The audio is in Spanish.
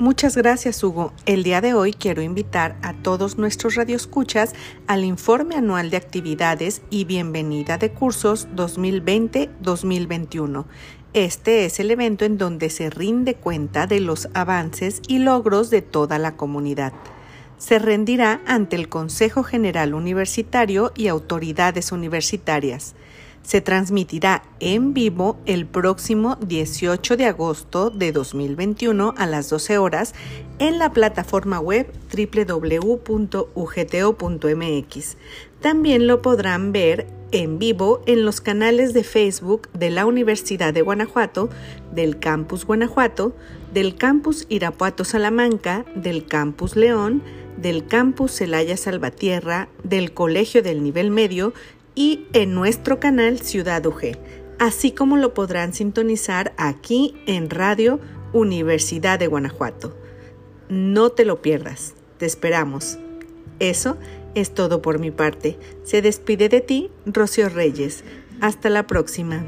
Muchas gracias, Hugo. El día de hoy quiero invitar a todos nuestros radioescuchas al informe anual de actividades y bienvenida de cursos 2020-2021. Este es el evento en donde se rinde cuenta de los avances y logros de toda la comunidad. Se rendirá ante el Consejo General Universitario y autoridades universitarias se transmitirá en vivo el próximo 18 de agosto de 2021 a las 12 horas en la plataforma web www.ugto.mx. También lo podrán ver en vivo en los canales de Facebook de la Universidad de Guanajuato, del Campus Guanajuato, del Campus Irapuato Salamanca, del Campus León, del Campus Celaya Salvatierra, del Colegio del Nivel Medio y en nuestro canal Ciudad UG, así como lo podrán sintonizar aquí en Radio Universidad de Guanajuato. No te lo pierdas, te esperamos. Eso es todo por mi parte. Se despide de ti, Rocío Reyes. Hasta la próxima.